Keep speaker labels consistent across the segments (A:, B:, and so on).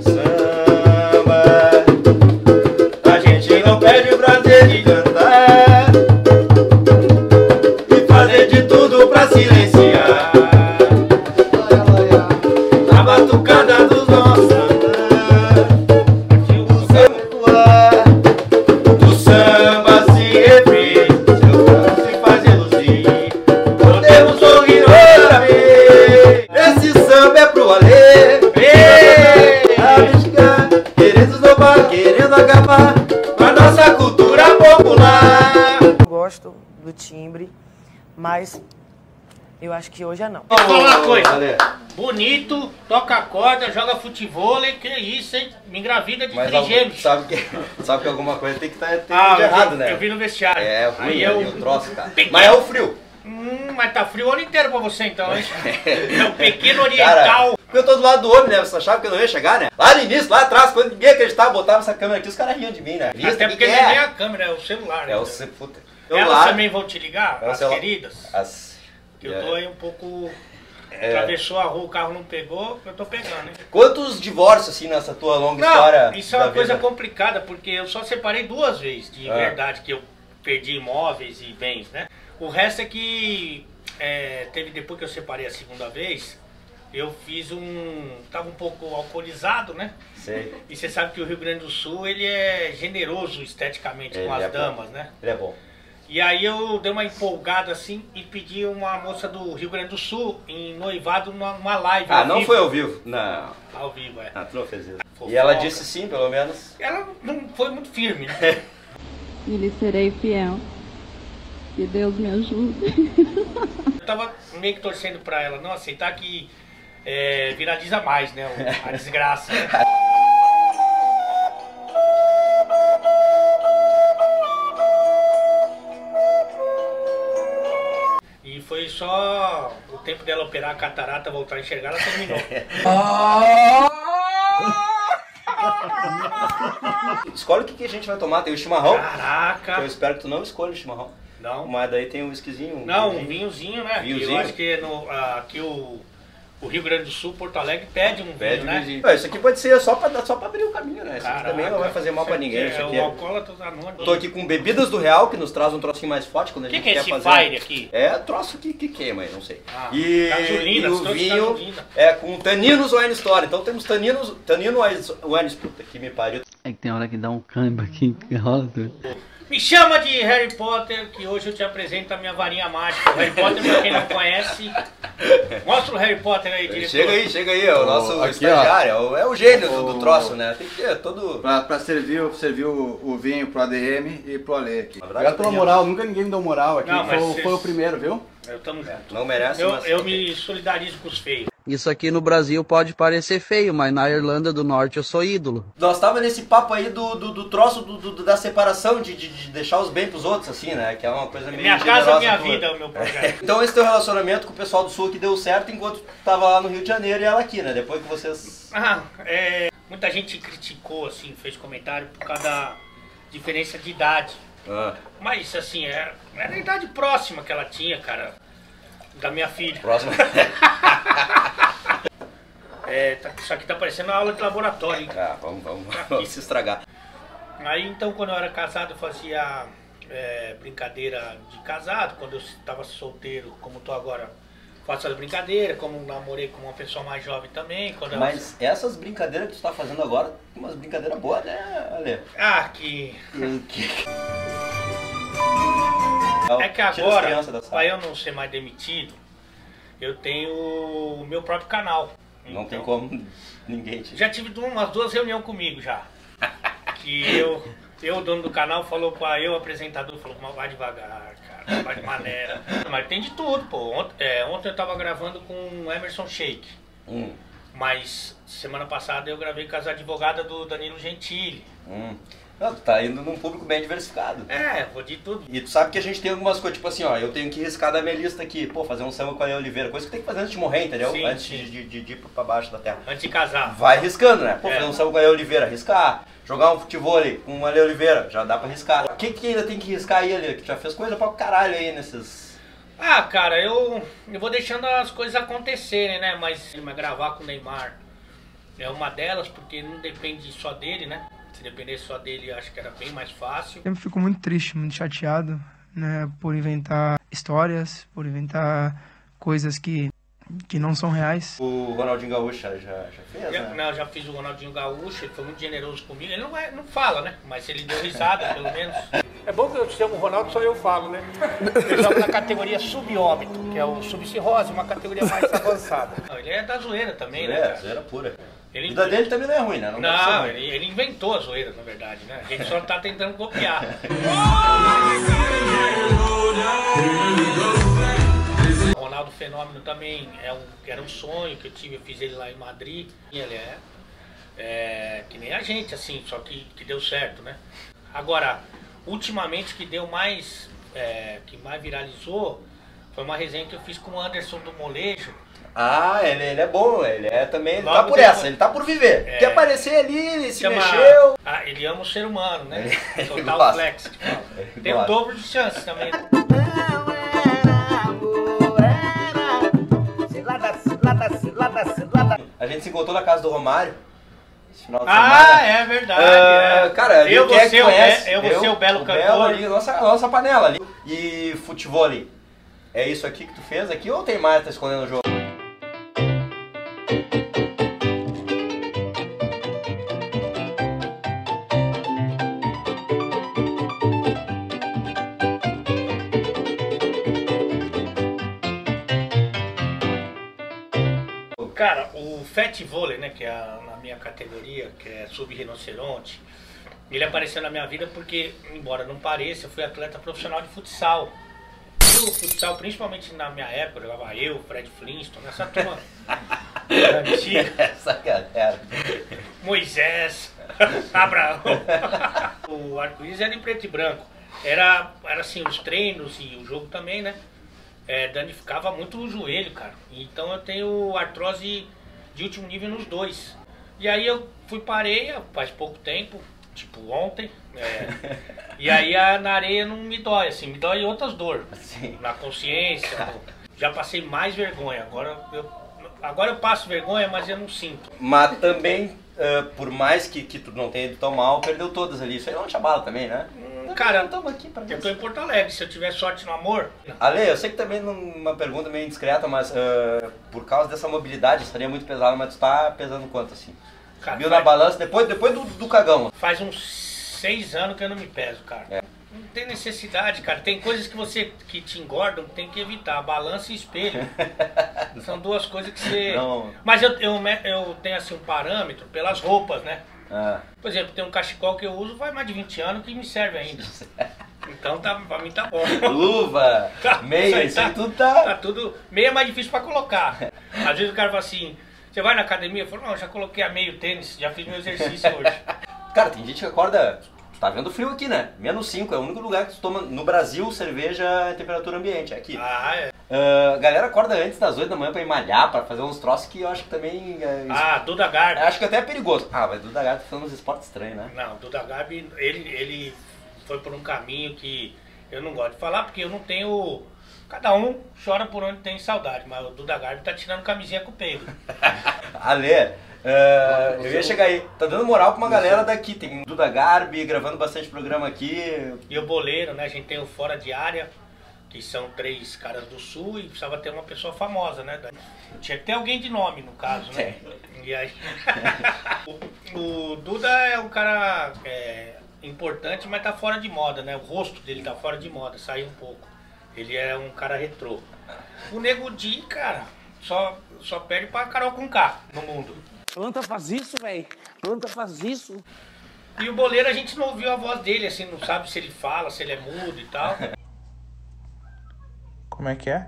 A: Samba,
B: gosto do timbre, mas eu acho que hoje é não.
C: Vou falar uma coisa.
A: Alê,
C: Bonito, toca corda, joga futebol, que isso, hein? Me engravida de
A: Mas
C: trigêmeos.
A: sabe que, sabe que alguma coisa tem que estar tem
C: Ah,
A: errado,
C: vi-
A: né?
C: Eu vi no vestiário.
A: É ruim
C: Aí eu...
A: o troço, cara.
C: Pequeno.
A: Mas é o frio.
C: Hum, mas tá frio o ano inteiro pra você então, hein? É o pequeno
A: Cara,
C: oriental.
A: eu tô do lado do homem, né? Você achava que eu não ia chegar, né? Lá no início, lá atrás, quando ninguém acreditava, botava essa câmera aqui, os caras riam de mim, né? Vista,
C: Até
A: que
C: porque
A: que
C: não é nem
A: é?
C: a câmera, é o celular. né?
A: É o ce- puta.
C: Elas
A: Celular,
C: também vão te ligar,
A: o
C: as queridas.
A: as-
C: Que eu
A: é.
C: tô aí um pouco...
A: É.
C: Atravessou a rua, o carro não pegou, eu tô pegando, hein?
A: Quantos divórcios, assim, nessa tua longa
C: Não,
A: história?
C: isso é uma coisa
A: vida?
C: complicada, porque eu só separei duas vezes, de
A: Ah.
C: verdade, que eu perdi imóveis e bens, né? O resto é que é, teve depois que eu separei a segunda vez, eu fiz um. tava um pouco alcoolizado, né?
A: Sei.
C: E você sabe que o Rio Grande do Sul ele é generoso esteticamente
A: Ele
C: com as
A: é bom.
C: damas, né?
A: Ele é bom.
C: E aí eu dei uma empolgada assim e pedi uma moça do Rio Grande do Sul em noivado numa, numa live.
A: Ah, não
C: vivo.
A: foi ao vivo? Não.
C: Ao vivo, é.
A: Ah, tu não fez isso.
C: Fofoca.
A: E ela disse sim, pelo menos.
C: Ela não foi muito firme, né?
D: e lhe serei fiel. Que Deus me ajude.
C: Eu tava meio que torcendo pra ela não aceitar que é, viraliza mais, né? A desgraça. né? só o tempo dela operar a catarata, voltar a enxergar, ela terminou.
A: Escolhe o que, que a gente vai tomar. Tem o chimarrão. que Eu
C: Caraca!
A: espero que tu não escolha o chimarrão.
C: Não,
A: Mas daí tem um whiskyzinho.
C: não, um
A: vinhozinho.
C: né?
A: Vinhozinho.
C: Eu acho que no, ah, aqui o, o Rio Grande do Sul, Porto Alegre, pede um
A: Pede
C: vinho,
A: um
C: né?
A: Isso aqui pode ser só pra, só pra abrir o caminho, né? Isso aqui
C: Caraca,
A: também não vai fazer mal pra ninguém.
C: É,
A: Isso aqui
C: o
A: é...
C: alcoólatra anônimo.
A: Tô aqui com bebidas do real, que nos traz um trocinho mais forte quando a
C: O que,
A: gente
C: que é
A: quer
C: esse
A: fazer.
C: fire aqui?
A: É troço que, que queima, não sei.
C: Ah,
A: e,
C: gasolina,
A: e o vinho
C: gasolina.
A: é com taninos wine store. Então temos taninos, tanino wine puta que me pariu.
E: É que tem hora que dá um câmbio aqui, que rola tudo.
C: Me chama de Harry Potter, que hoje eu te apresento a minha varinha mágica. O Harry Potter, pra quem não conhece, mostra o Harry Potter aí, diretor.
A: Chega aí, chega aí, é o nosso
F: aqui,
A: estagiário, é o- é o gênio do, do
F: O-
A: troço, né? Tem que ter todo.
F: Pra, pra servir, o- servir o, o vinho pro ADM e pro Ale aqui. Obrigado pela moral, nunca ninguém me deu moral aqui.
C: Não,
F: foi, o- foi o primeiro, viu?
C: Eu, tamo junto.
A: Não merece,
C: eu,
A: mas.
C: eu me solidarizo com os feios.
E: Isso aqui no Brasil pode parecer feio, mas na Irlanda do Norte eu sou ídolo.
A: Nós tava nesse papo aí do, do, do troço do, do- da separação, de, de, de deixar os bens pros outros, assim, né? Que é uma coisa meio.
C: Minha casa,
A: generosa
C: minha
A: tua.
C: vida é o meu projeto.
A: Então esse teu relacionamento com o pessoal do Sul que deu certo enquanto tu tava lá no Rio de Janeiro e ela aqui, né? Depois que vocês.
C: Ah, é, muita gente criticou, assim, fez comentário por causa da diferença de idade.
A: Ah,
C: Mas, assim, é, era a idade próxima que ela tinha, cara, da minha filha.
A: próximo.
C: É, tá- isso aqui tá parecendo uma aula de laboratório, hein?
A: ah, vamos, vamos, vamos se estragar.
C: Aí então quando eu era casado eu fazia é, brincadeira de casado, quando eu estava solteiro, como tô agora, faço as brincadeiras, como namorei com uma pessoa mais jovem também. Quando eu-
A: Mas essas brincadeiras que tu tá fazendo agora, umas brincadeiras boas, né, Ale?
C: Ah, que. É que agora, para eu não ser mais demitido, eu tenho o meu próprio canal.
A: Não tem
C: Então,
A: como ninguém te.
C: Já tive umas duas reuniões comigo já. Que eu, eu, dono do canal, falou para eu, apresentador, falou, "Mas vai devagar, cara, vai de maneira. Mas tem de tudo, pô. Ontem, é, ontem eu tava gravando com o Emerson Sheik.
A: Hum,
C: Mas semana passada eu gravei com as advogadas do Danilo Gentili.
A: hum. Não, tu tá indo num público bem diversificado.
C: É, vou de tudo.
A: E tu sabe que a gente tem algumas coisas, tipo assim, ó, eu tenho que riscar da minha lista aqui, pô, fazer um samba com a Ale Oliveira, coisa que tem que fazer antes de morrer, entendeu?
C: Sim,
A: antes
C: sim.
A: De, de, de, ir pra baixo da terra.
C: Antes de casar.
A: Vai riscando, né? Pô,
C: É.
A: fazer um samba com a Ale Oliveira, riscar. Jogar um futebol ali com a Ale Oliveira, já dá pra riscar. O que, que ainda tem que riscar aí, Ale? Que já fez coisa pra caralho aí nesses.
C: Ah, cara, eu, eu vou deixando as coisas acontecerem, né? Mas, mas gravar com o Neymar, É uma delas porque não depende só dele, né? Se dependesse só dele, eu acho que era bem mais fácil.
G: Sempre fico muito triste, muito chateado, né, por inventar histórias, por inventar coisas que, que não são reais.
A: O Ronaldinho Gaúcho já, já fez,
C: Já,
A: né?
C: não, eu já fiz o Ronaldinho Gaúcho, ele foi muito generoso comigo. Ele não, é, não fala, né? Mas ele deu risada, pelo menos. É bom que eu chamo o Ronaldo, só eu falo, né? Eu jogo na categoria subóbito, que é o subcirrose, uma categoria mais avançada. Não, ele é da zoeira também, né?
A: É, zoeira pura.
C: Ele-
A: A vida dele também não é ruim, né? Não,
C: Não, ele, ele inventou a zoeira, na verdade, né? A gente só tá tentando copiar. O Ronaldo Fenômeno também é um, era um sonho que eu tive, eu fiz ele lá em Madrid. E ele é, é que nem a gente, assim, só que, que deu certo, né? Agora, ultimamente que deu mais, é, que mais viralizou, foi uma resenha que eu fiz com o Anderson do Molejo.
A: Ah, ele, ele é bom, ele é também, ele tá
C: Logo
A: por
C: depois-
A: essa, ele tá por viver.
C: É.
A: Quer aparecer ali, ele se
C: Chama-
A: mexeu.
C: Ah, ele ama o ser humano, né?
A: Ele
C: Total
A: gosta.
C: flex. que.
A: Ele
C: Tem o dobro de chances também.
A: A gente se encontrou na casa do Romário. Esse final de
C: Ah, é verdade.
A: Ah,
C: é.
A: cara,
C: eu vou
A: que
C: ser o,
A: conhece?
C: be eu vou ser o belo cantor.
A: Belo ali, nossa, nossa panela ali. E futebol ali. É isso aqui que tu fez aqui ou tem mais, tá escondendo o jogo?
C: Fat Vôlei, né, que é a, na minha categoria, que é sub-rinoceronte, ele apareceu na minha vida porque, embora não pareça, eu fui atleta profissional de futsal. E o futsal, principalmente na minha época, eu jogava eu, Fred Flintstone, essa turma antiga.
A: Essa galera.
C: Moisés, Abraão. o arco-íris era em preto e branco. Era, era assim, os treinos e o jogo também, né? É, danificava muito o joelho, cara. Então eu tenho artrose de último nível nos dois. E aí eu fui para areia faz pouco tempo, tipo ontem. é, e aí a, na areia não me dói, assim, me dói outras dores.
A: Sim.
C: Na consciência. no- já passei mais vergonha. Agora eu, agora eu passo vergonha, mas eu não sinto.
A: Mas também, ah, por mais que, que tu não tenha ido tão mal, perdeu todas ali. Isso aí não te abala também, né?
C: Cara,
A: Tamo aqui pra
C: Eu tô em Porto Alegre, se eu tiver sorte no amor.
A: Ale, eu sei que também numa pergunta meio indiscreta, mas ah, por causa dessa mobilidade estaria muito pesado, mas tu tá pesando quanto assim?
C: Cara,
A: Subiu na balança depois, depois do, do cagão.
C: faz uns seis anos que eu não me peso, cara.
A: É.
C: Não tem necessidade, cara. Tem coisas que você que te engordam que tem que evitar. Balança e espelho. São duas coisas que você.
A: Não.
C: Mas eu, eu, eu tenho assim um parâmetro pelas roupas, né?
A: Ah,
C: Por exemplo, tem um cachecol que eu uso faz mais de 20 anos que me serve ainda. Então tá, pra mim tá bom.
A: luva,
C: Tá,
A: meia,
C: isso tá-
A: tudo tá.
C: Tá tudo. Meio é mais difícil pra colocar. Às vezes o cara fala assim: você vai na academia? Eu falo, não, já coloquei a meio tênis, já fiz meu exercício hoje.
A: Cara, tem gente que acorda. Tá vendo frio aqui, né? Menos 5, é o único lugar que tu toma no Brasil cerveja em temperatura ambiente, é aqui.
C: Ah, é.
A: A galera acorda antes das 8 da manhã pra ir malhar, pra fazer uns troços que eu acho que também. é,
C: Ah, Duda Garbi.
A: acho que até é perigoso. Ah, mas Duda Gato tá uns esportes estranhos, né?
C: Não, Duda Garbi, ele, ele foi por um caminho que eu não gosto de falar, porque eu não tenho. Cada um chora por onde tem saudade, mas o Duda Garbi tá tirando camisinha com o peito.
A: Ale, ah, eu ia chegar aí. Tá dando moral pra uma galera daqui. Tem Duda Garbi gravando bastante programa aqui.
C: E o boleiro, né? A gente tem o Fora de Área, que são três caras do sul e precisava ter uma pessoa famosa, né? Tinha que ter alguém de nome, no caso, né? E aí. o, o Duda é um cara é, importante, mas tá fora de moda, né? O rosto dele tá fora de moda, saiu um pouco. Ele é um cara retrô. O Nego Di, cara, só, só perde pra Carol com K no mundo.
H: Planta faz isso, velho. Planta faz isso.
C: E o boleiro a gente não ouviu a voz dele, assim, não sabe se ele fala, se ele é mudo e tal.
I: Como é que é?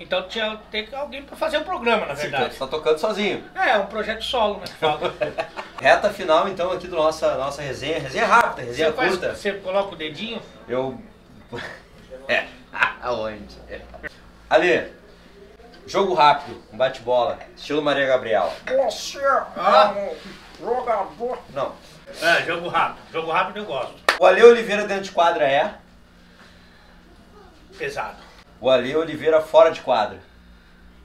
C: Então tinha que ter alguém pra fazer o programa, na verdade.
A: tu tá tocando sozinho.
C: É, é um projeto solo, né? fala.
A: Reta final então aqui do nossa, nossa resenha. Resenha rápida, resenha
C: Você, faz,
A: curta.
C: você coloca o dedinho,
A: Eu. É. Aonde? É. Ali. Jogo rápido, um bate-bola, estilo Maria Gabriela.
C: Ah.
A: Não.
C: é, jogo rápido. Jogo rápido eu gosto.
A: O Ale Oliveira dentro de quadra é.
C: Pesado.
A: O Ale Oliveira fora de quadra.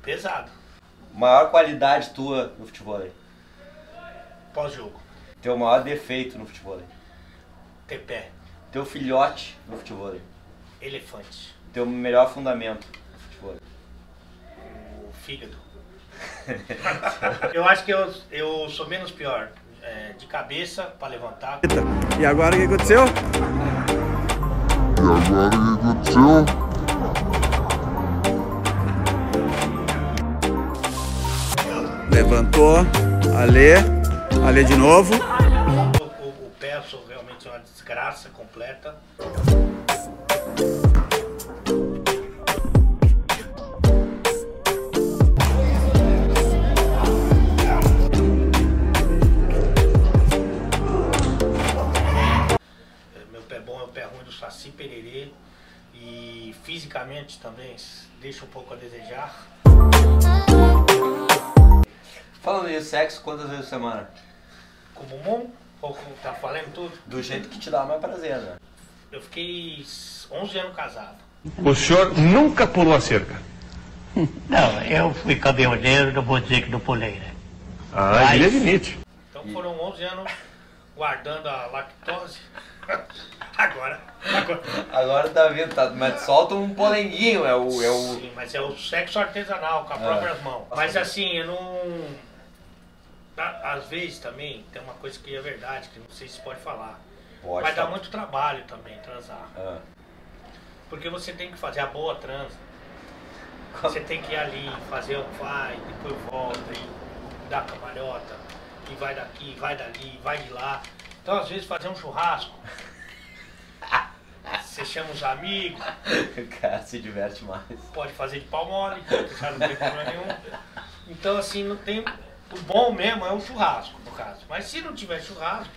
C: Pesado.
A: Maior qualidade tua no futebol aí.
C: pós-jogo.
A: Teu maior defeito no futebol.
C: Ter pé,
A: Teu filhote no futebol.
C: elefante,
A: Teu melhor fundamento no futebol.
C: o fígado. eu acho que eu, eu sou menos pior. é, de cabeça pra levantar.
F: E agora o que aconteceu? Levantou, Ale, Ale de novo.
C: O, o, o realmente uma desgraça completa. É, Meu pé bom é o pé ruim do Saci Pererê. E fisicamente também deixa um pouco a desejar.
A: Falando em sexo, quantas vezes por semana?
C: Com o bumbum, ou com, tá falando tudo?
A: Do jeito que te dá mais prazer, né?
C: Eu fiquei 11 anos casado.
I: O senhor nunca pulou a cerca?
J: Não, eu fui caminhoneiro, não vou dizer que não pulei, né?
I: Ah, ele admite.
C: Então foram 11 anos guardando a lactose. agora, agora.
A: Agora tá vindo, tá, mas solta um polenguinho, é o. É o...
C: Sim, mas é o sexo artesanal, com as
A: Ah.
C: próprias mãos. Mas assim, eu não. Tá, Às vezes também tem uma coisa que é verdade, que não sei se pode falar.
A: Pode
C: Vai dar muito trabalho também transar.
A: Ah.
C: Porque você tem que fazer a boa transa. Você tem que ir ali, fazer um vai, depois volta, e dá cambalhota, e vai daqui, vai dali, vai de lá. Então às vezes fazer um churrasco. Você chama os amigos,
A: O cara se diverte mais.
C: pode fazer de pau mole, não tem problema nenhum. Então assim, não tem. O bom mesmo é o churrasco, no caso. Mas se não tiver churrasco,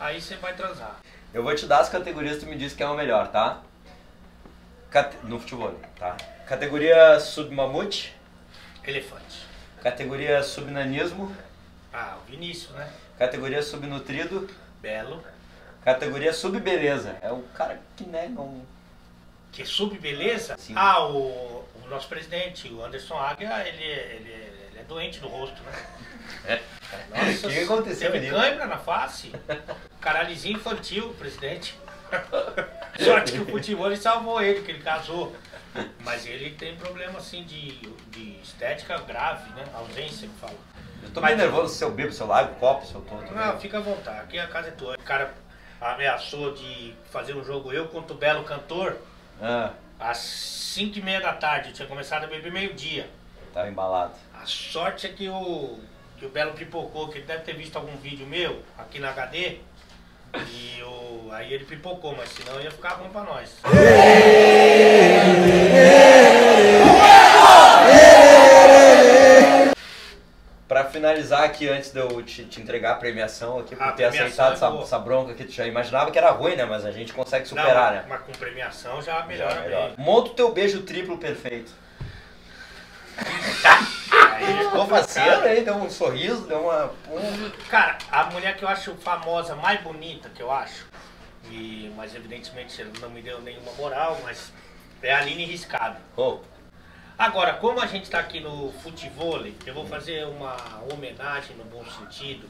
C: aí você vai transar.
A: Eu vou te dar as categorias que tu me disse que é o melhor, tá? Cate- No futebol, tá? Categoria submamute,
C: Elefante.
A: categoria subnanismo,
C: Ah, o Vinícius, né?
A: categoria subnutrido,
C: Belo.
A: categoria subbeleza. É o cara que, né, não...
C: Que subbeleza?
A: Sim.
C: Ah, o, o nosso presidente, o Anderson Águia, ele, é- ele, é- ele é doente do rosto, né? Nossa,
A: O que aconteceu,
C: Teve câimbra na face. Caralhozinho infantil, presidente. Sorte que o futebol ele salvou ele, que ele casou. Mas ele tem problema assim de, de estética grave, né? Ausência, que fala.
A: Eu tô meio nervoso se eu bebo, se eu largo o copo, se eu tô... tô
C: Não, fica à vontade, aqui a casa é tua. O cara ameaçou de fazer um jogo eu contra o Belo Cantor
A: Ah,
C: às 5 e meia da tarde. Eu tinha começado a beber meio-dia.
A: Tava embalado.
C: A sorte é que o, que o Belo pipocou, que ele deve ter visto algum vídeo meu aqui na HD. E o, aí ele pipocou, mas senão ia ficar ruim pra nós.
A: Pra finalizar aqui, antes de eu te, te entregar a premiação aqui, por
C: A
A: ter
C: premiação
A: aceitado
C: é
A: essa,
C: boa.
A: essa bronca que tu já imaginava que era ruim, né? Mas a gente consegue
C: Não,
A: superar, né?
C: Mas com premiação já melhora
A: Já, melhor.
C: bem.
A: Monta o teu beijo triplo perfeito.
C: Aí
A: Ficou faceiro, hein? Deu um sorriso, deu uma... um-
C: Cara, a mulher que eu acho famosa, mais bonita que eu acho, e, mas evidentemente não me deu nenhuma moral, mas é a Aline Riscado.
A: Oh,
C: Agora, como a gente está aqui no futebol, eu vou fazer uma homenagem no bom sentido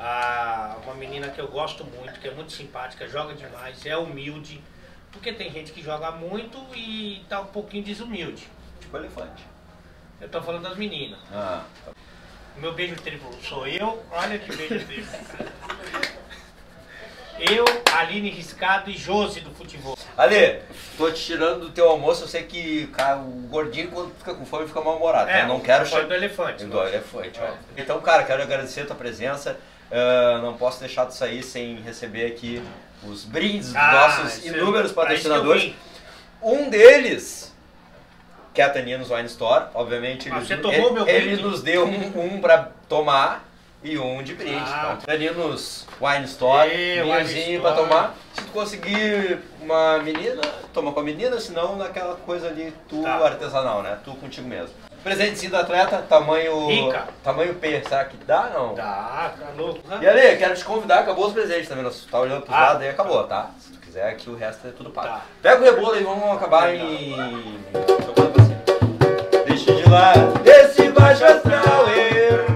C: a uma menina que eu gosto muito, que é muito simpática, joga demais, é humilde, porque tem gente que joga muito e tá um pouquinho desumilde.
A: tipo elefante.
C: Eu tô falando das meninas.
A: Ah,
C: O meu beijo triplo sou eu, olha que beijo triplo. Eu, Aline Riscado e Josi do futebol.
A: Ale, tô te tirando do teu almoço, eu sei que cara, o gordinho quando fica com fome fica mal-humorado.
C: É,
A: eu não quero che-
C: do elefante.
A: Do elefante, ó. Então, cara, quero agradecer a tua presença. Ah, não posso deixar de sair sem receber aqui os brindes dos
C: Ah,
A: nossos
C: isso é-
A: inúmeros patrocinadores. Um deles, que é a Taninos Wine Store, obviamente
C: Ah,
A: ele,
C: você tomou
A: ele,
C: meu
A: ele
C: brinde?
A: nos deu um, um pra tomar e um de brinde.
C: Ah.
A: Então, Wine Store, vinhozinho pra tomar. Se tu conseguir uma menina, toma com a menina, senão naquela coisa ali, tu
C: Tá.
A: artesanal, né? Tu contigo mesmo. Presentezinho do atleta, tamanho.
C: Rica.
A: Tamanho P, será que dá não?
C: Tá, tá louco.
A: E ali, quero te convidar, acabou os presentes também. Nós tá olhando pros
C: Ah.
A: lados aí, acabou, tá? Se tu quiser, aqui o resto é tudo pago.
C: Tá.
A: Pega o rebolo e vamos acabar em esse baixo astral eu